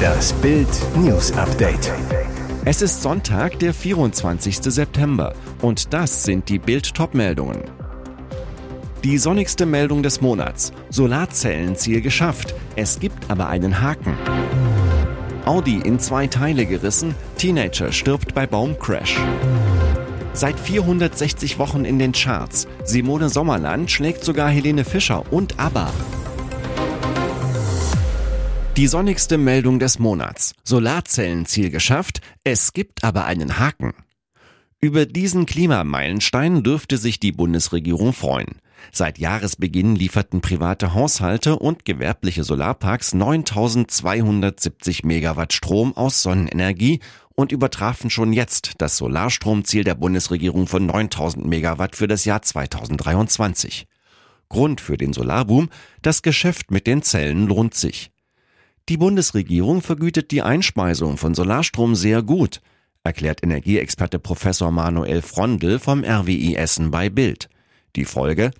Das Bild News Update. Es ist Sonntag, der 24. September und das sind die Bild meldungen Die sonnigste Meldung des Monats. Solarzellenziel geschafft. Es gibt aber einen Haken. Audi in zwei Teile gerissen. Teenager stirbt bei Baumcrash. Seit 460 Wochen in den Charts. Simone Sommerland schlägt sogar Helene Fischer und ABBA. Die sonnigste Meldung des Monats. Solarzellenziel geschafft, es gibt aber einen Haken. Über diesen Klimameilenstein dürfte sich die Bundesregierung freuen. Seit Jahresbeginn lieferten private Haushalte und gewerbliche Solarparks 9270 Megawatt Strom aus Sonnenenergie und übertrafen schon jetzt das Solarstromziel der Bundesregierung von 9000 Megawatt für das Jahr 2023. Grund für den Solarboom, das Geschäft mit den Zellen lohnt sich. Die Bundesregierung vergütet die Einspeisung von Solarstrom sehr gut, erklärt Energieexperte Professor Manuel Frondel vom RWI Essen bei Bild. Die Folge?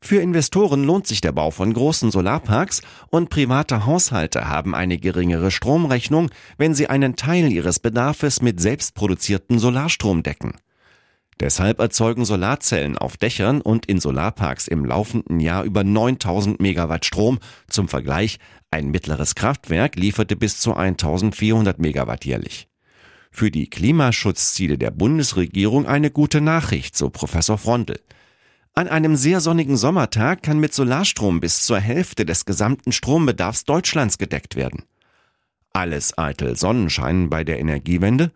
Für Investoren lohnt sich der Bau von großen Solarparks und private Haushalte haben eine geringere Stromrechnung, wenn sie einen Teil ihres Bedarfes mit selbstproduzierten Solarstrom decken. Deshalb erzeugen Solarzellen auf Dächern und in Solarparks im laufenden Jahr über 9000 Megawatt Strom. Zum Vergleich, ein mittleres Kraftwerk lieferte bis zu 1400 Megawatt jährlich. Für die Klimaschutzziele der Bundesregierung eine gute Nachricht, so Professor Frondel. An einem sehr sonnigen Sommertag kann mit Solarstrom bis zur Hälfte des gesamten Strombedarfs Deutschlands gedeckt werden. Alles eitel Sonnenschein bei der Energiewende?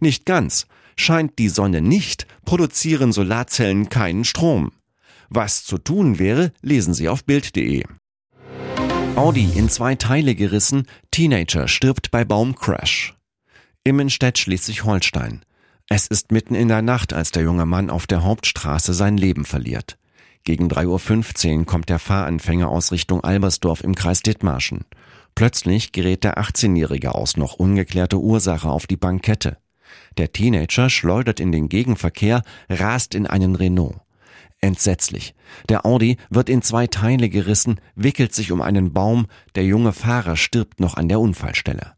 Nicht ganz. Scheint die Sonne nicht, produzieren Solarzellen keinen Strom. Was zu tun wäre, lesen Sie auf Bild.de. Audi in zwei Teile gerissen, Teenager stirbt bei Baumcrash. Immenstedt Schleswig-Holstein. Es ist mitten in der Nacht, als der junge Mann auf der Hauptstraße sein Leben verliert. Gegen 3.15 Uhr kommt der Fahranfänger aus Richtung Albersdorf im Kreis Dithmarschen. Plötzlich gerät der 18-Jährige aus noch ungeklärter Ursache auf die Bankette. Der Teenager schleudert in den Gegenverkehr, rast in einen Renault. Entsetzlich. Der Audi wird in zwei Teile gerissen, wickelt sich um einen Baum, der junge Fahrer stirbt noch an der Unfallstelle.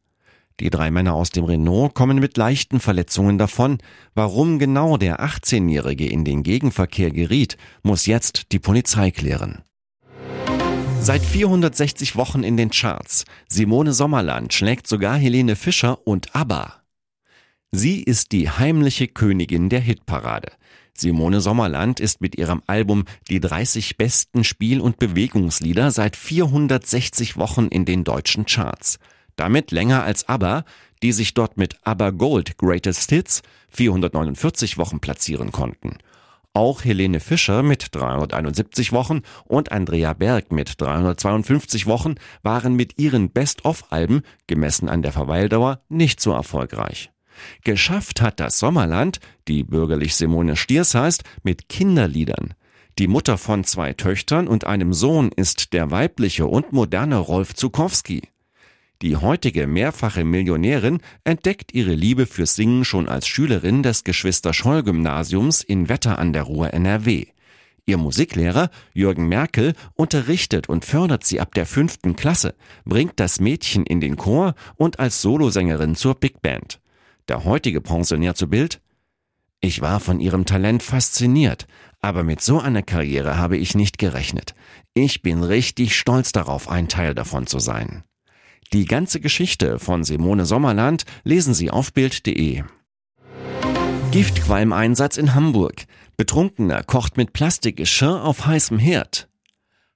Die drei Männer aus dem Renault kommen mit leichten Verletzungen davon. Warum genau der 18-Jährige in den Gegenverkehr geriet, muss jetzt die Polizei klären. Seit 460 Wochen in den Charts. Simone Sommerland schlägt sogar Helene Fischer und ABBA. Sie ist die heimliche Königin der Hitparade. Simone Sommerland ist mit ihrem Album Die 30 besten Spiel- und Bewegungslieder seit 460 Wochen in den deutschen Charts. Damit länger als ABBA, die sich dort mit ABBA Gold Greatest Hits 449 Wochen platzieren konnten. Auch Helene Fischer mit 371 Wochen und Andrea Berg mit 352 Wochen waren mit ihren Best-of-Alben, gemessen an der Verweildauer, nicht so erfolgreich. Geschafft hat das Sommerland, die bürgerlich Simone Stiers heißt, mit Kinderliedern. Die Mutter von zwei Töchtern und einem Sohn ist der weibliche und moderne Rolf Zukowski. Die heutige mehrfache Millionärin entdeckt ihre Liebe fürs Singen schon als Schülerin des Geschwister-Scholl-Gymnasiums in Wetter an der Ruhr NRW. Ihr Musiklehrer Jürgen Merkel unterrichtet und fördert sie ab der fünften Klasse, bringt das Mädchen in den Chor und als Solosängerin zur Big Band. Der heutige Pensionär zu Bild ich war von ihrem Talent fasziniert, aber mit so einer Karriere habe ich nicht gerechnet. Ich bin richtig stolz darauf, ein Teil davon zu sein. Die ganze Geschichte von Simone Sommerland lesen Sie auf Bild.de. Giftqualmeinsatz in Hamburg. Betrunkener kocht mit Plastikgeschirr auf heißem Herd.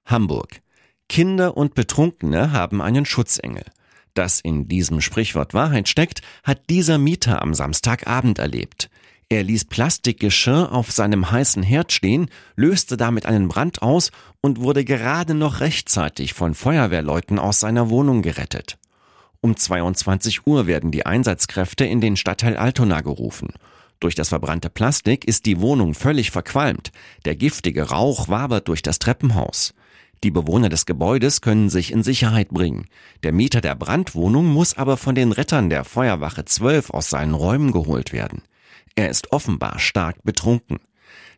Hamburg. Kinder und Betrunkene haben einen Schutzengel. Dass in diesem Sprichwort Wahrheit steckt, hat dieser Mieter am Samstagabend erlebt. Er ließ Plastikgeschirr auf seinem heißen Herd stehen, löste damit einen Brand aus und wurde gerade noch rechtzeitig von Feuerwehrleuten aus seiner Wohnung gerettet. Um 22 Uhr werden die Einsatzkräfte in den Stadtteil Altona gerufen. Durch das verbrannte Plastik ist die Wohnung völlig verqualmt. Der giftige Rauch wabert durch das Treppenhaus. Die Bewohner des Gebäudes können sich in Sicherheit bringen. Der Mieter der Brandwohnung muss aber von den Rettern der Feuerwache 12 aus seinen Räumen geholt werden. Er ist offenbar stark betrunken.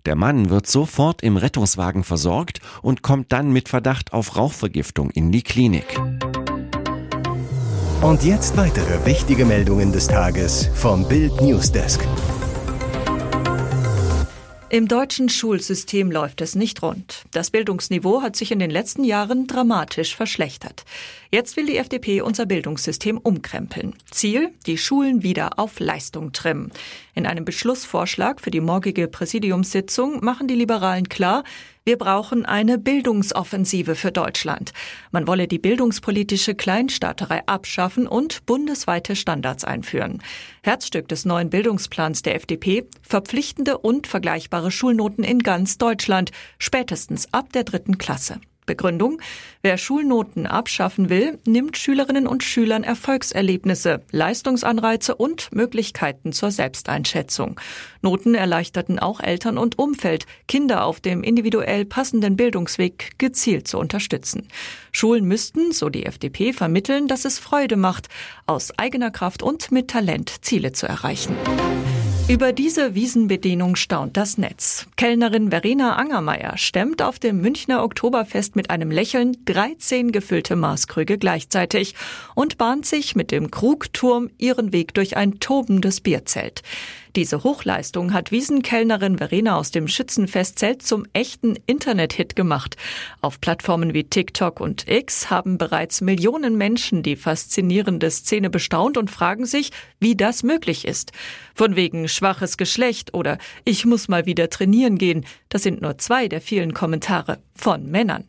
Der Mann wird sofort im Rettungswagen versorgt und kommt dann mit Verdacht auf Rauchvergiftung in die Klinik. Und jetzt weitere wichtige Meldungen des Tages vom Bild Newsdesk. Im deutschen Schulsystem läuft es nicht rund. Das Bildungsniveau hat sich in den letzten Jahren dramatisch verschlechtert. Jetzt will die FDP unser Bildungssystem umkrempeln. Ziel, die Schulen wieder auf Leistung trimmen. In einem Beschlussvorschlag für die morgige Präsidiumssitzung machen die Liberalen klar, wir brauchen eine Bildungsoffensive für Deutschland. Man wolle die bildungspolitische Kleinstaaterei abschaffen und bundesweite Standards einführen. Herzstück des neuen Bildungsplans der FDP, verpflichtende und vergleichbare Schulnoten in ganz Deutschland, spätestens ab der dritten Klasse. Begründung, wer Schulnoten abschaffen will, nimmt Schülerinnen und Schülern Erfolgserlebnisse, Leistungsanreize und Möglichkeiten zur Selbsteinschätzung. Noten erleichterten auch Eltern und Umfeld, Kinder auf dem individuell passenden Bildungsweg gezielt zu unterstützen. Schulen müssten, so die FDP, vermitteln, dass es Freude macht, aus eigener Kraft und mit Talent Ziele zu erreichen. Über diese Wiesenbedienung staunt das Netz. Kellnerin Verena Angermeier stemmt auf dem Münchner Oktoberfest mit einem Lächeln 13 gefüllte Maßkrüge gleichzeitig und bahnt sich mit dem Krugturm ihren Weg durch ein tobendes Bierzelt. Diese Hochleistung hat Wiesenkellnerin Verena aus dem Schützenfestzelt zum echten Internet-Hit gemacht. Auf Plattformen wie TikTok und X haben bereits Millionen Menschen die faszinierende Szene bestaunt und fragen sich, wie das möglich ist. Von wegen schwaches Geschlecht oder ich muss mal wieder trainieren gehen, das sind nur zwei der vielen Kommentare von Männern.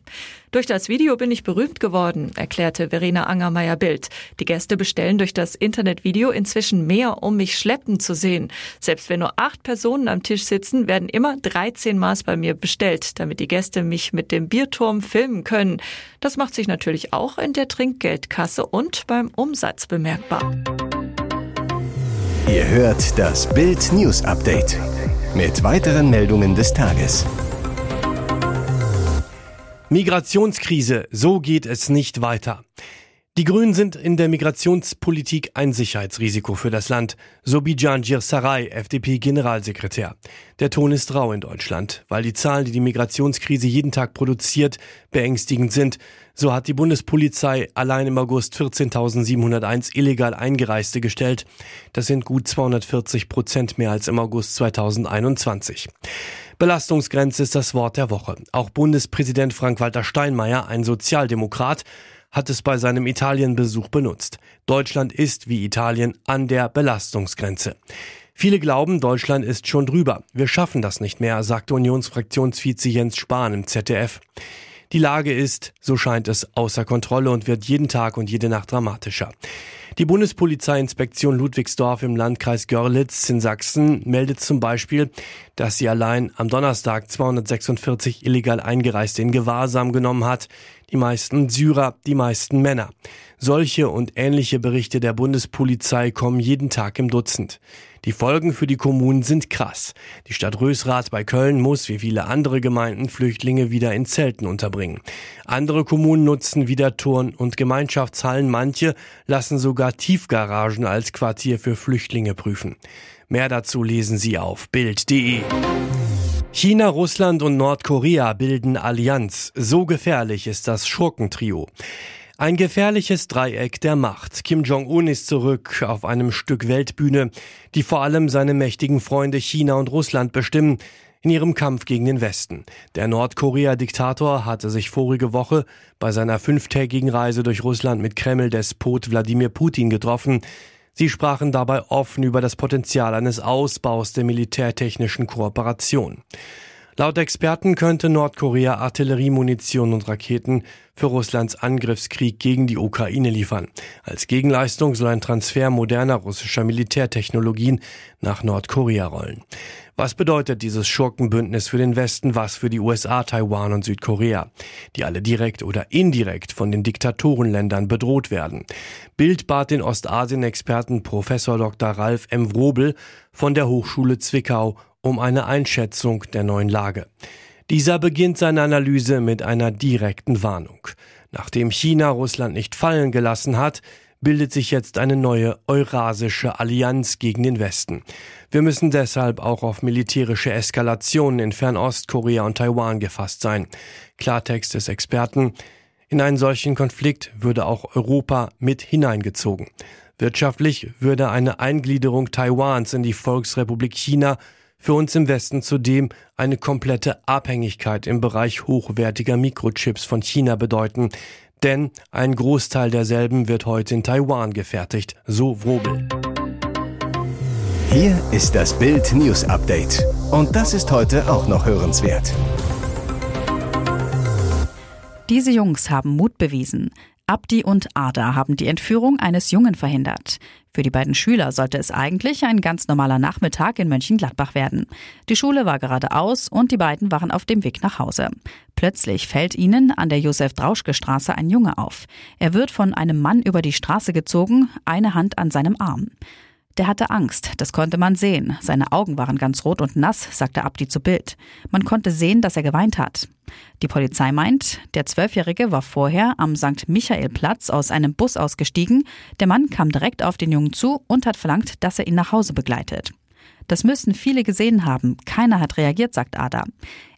Durch das Video bin ich berühmt geworden, erklärte Verena Angermeier-Bild. Die Gäste bestellen durch das Internetvideo inzwischen mehr, um mich schleppen zu sehen. Selbst wenn nur acht Personen am Tisch sitzen, werden immer 13 Maß bei mir bestellt, damit die Gäste mich mit dem Bierturm filmen können. Das macht sich natürlich auch in der Trinkgeldkasse und beim Umsatz bemerkbar. Ihr hört das Bild News Update mit weiteren Meldungen des Tages. Migrationskrise, so geht es nicht weiter. Die Grünen sind in der Migrationspolitik ein Sicherheitsrisiko für das Land, so Bijan Sarai, FDP-Generalsekretär. Der Ton ist rau in Deutschland, weil die Zahlen, die die Migrationskrise jeden Tag produziert, beängstigend sind. So hat die Bundespolizei allein im August 14.701 illegal Eingereiste gestellt. Das sind gut 240 Prozent mehr als im August 2021. Belastungsgrenze ist das Wort der Woche. Auch Bundespräsident Frank-Walter Steinmeier, ein Sozialdemokrat, hat es bei seinem Italienbesuch benutzt. Deutschland ist wie Italien an der Belastungsgrenze. Viele glauben, Deutschland ist schon drüber. Wir schaffen das nicht mehr, sagte Unionsfraktionsvize Jens Spahn im ZDF. Die Lage ist, so scheint es, außer Kontrolle und wird jeden Tag und jede Nacht dramatischer. Die Bundespolizeiinspektion Ludwigsdorf im Landkreis Görlitz in Sachsen meldet zum Beispiel, dass sie allein am Donnerstag 246 illegal Eingereiste in Gewahrsam genommen hat. Die meisten Syrer, die meisten Männer. Solche und ähnliche Berichte der Bundespolizei kommen jeden Tag im Dutzend. Die Folgen für die Kommunen sind krass. Die Stadt Rösrath bei Köln muss, wie viele andere Gemeinden, Flüchtlinge wieder in Zelten unterbringen. Andere Kommunen nutzen wieder Turn- und Gemeinschaftshallen. Manche lassen sogar Tiefgaragen als Quartier für Flüchtlinge prüfen. Mehr dazu lesen Sie auf Bild.de. China, Russland und Nordkorea bilden Allianz. So gefährlich ist das Schurkentrio. Ein gefährliches Dreieck der Macht. Kim Jong-un ist zurück auf einem Stück Weltbühne, die vor allem seine mächtigen Freunde China und Russland bestimmen in ihrem Kampf gegen den Westen. Der Nordkorea-Diktator hatte sich vorige Woche bei seiner fünftägigen Reise durch Russland mit Kreml-Despot Wladimir Putin getroffen. Sie sprachen dabei offen über das Potenzial eines Ausbaus der militärtechnischen Kooperation. Laut Experten könnte Nordkorea Artilleriemunition und Raketen für Russlands Angriffskrieg gegen die Ukraine liefern. Als Gegenleistung soll ein Transfer moderner russischer Militärtechnologien nach Nordkorea rollen. Was bedeutet dieses Schurkenbündnis für den Westen, was für die USA, Taiwan und Südkorea, die alle direkt oder indirekt von den Diktatorenländern bedroht werden? Bild bat den Ostasien-Experten Professor Dr. Ralf M. Wrobel von der Hochschule Zwickau um eine Einschätzung der neuen Lage. Dieser beginnt seine Analyse mit einer direkten Warnung. Nachdem China Russland nicht fallen gelassen hat, bildet sich jetzt eine neue Eurasische Allianz gegen den Westen. Wir müssen deshalb auch auf militärische Eskalationen in Fernost, Korea und Taiwan gefasst sein. Klartext des Experten. In einen solchen Konflikt würde auch Europa mit hineingezogen. Wirtschaftlich würde eine Eingliederung Taiwans in die Volksrepublik China für uns im Westen zudem eine komplette Abhängigkeit im Bereich hochwertiger Mikrochips von China bedeuten, denn ein Großteil derselben wird heute in Taiwan gefertigt, so Wrobel. Hier ist das Bild News Update. Und das ist heute auch noch hörenswert. Diese Jungs haben Mut bewiesen. Abdi und Ada haben die Entführung eines Jungen verhindert. Für die beiden Schüler sollte es eigentlich ein ganz normaler Nachmittag in Mönchengladbach werden. Die Schule war gerade aus und die beiden waren auf dem Weg nach Hause. Plötzlich fällt ihnen an der Josef-Drauschke-Straße ein Junge auf. Er wird von einem Mann über die Straße gezogen, eine Hand an seinem Arm. Der hatte Angst, das konnte man sehen. Seine Augen waren ganz rot und nass, sagte Abdi zu Bild. Man konnte sehen, dass er geweint hat. Die Polizei meint, der Zwölfjährige war vorher am St. Michael-Platz aus einem Bus ausgestiegen. Der Mann kam direkt auf den Jungen zu und hat verlangt, dass er ihn nach Hause begleitet. Das müssen viele gesehen haben. Keiner hat reagiert, sagt Ada.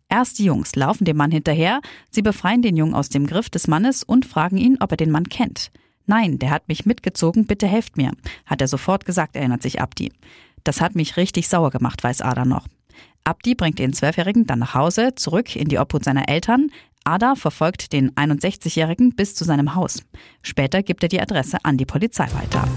Erst die Jungs laufen dem Mann hinterher, sie befreien den Jungen aus dem Griff des Mannes und fragen ihn, ob er den Mann kennt. Nein, der hat mich mitgezogen, bitte helft mir, hat er sofort gesagt, erinnert sich Abdi. Das hat mich richtig sauer gemacht, weiß Ada noch. Abdi bringt den Zwölfjährigen dann nach Hause, zurück in die Obhut seiner Eltern. Ada verfolgt den 61-Jährigen bis zu seinem Haus. Später gibt er die Adresse an die Polizei weiter.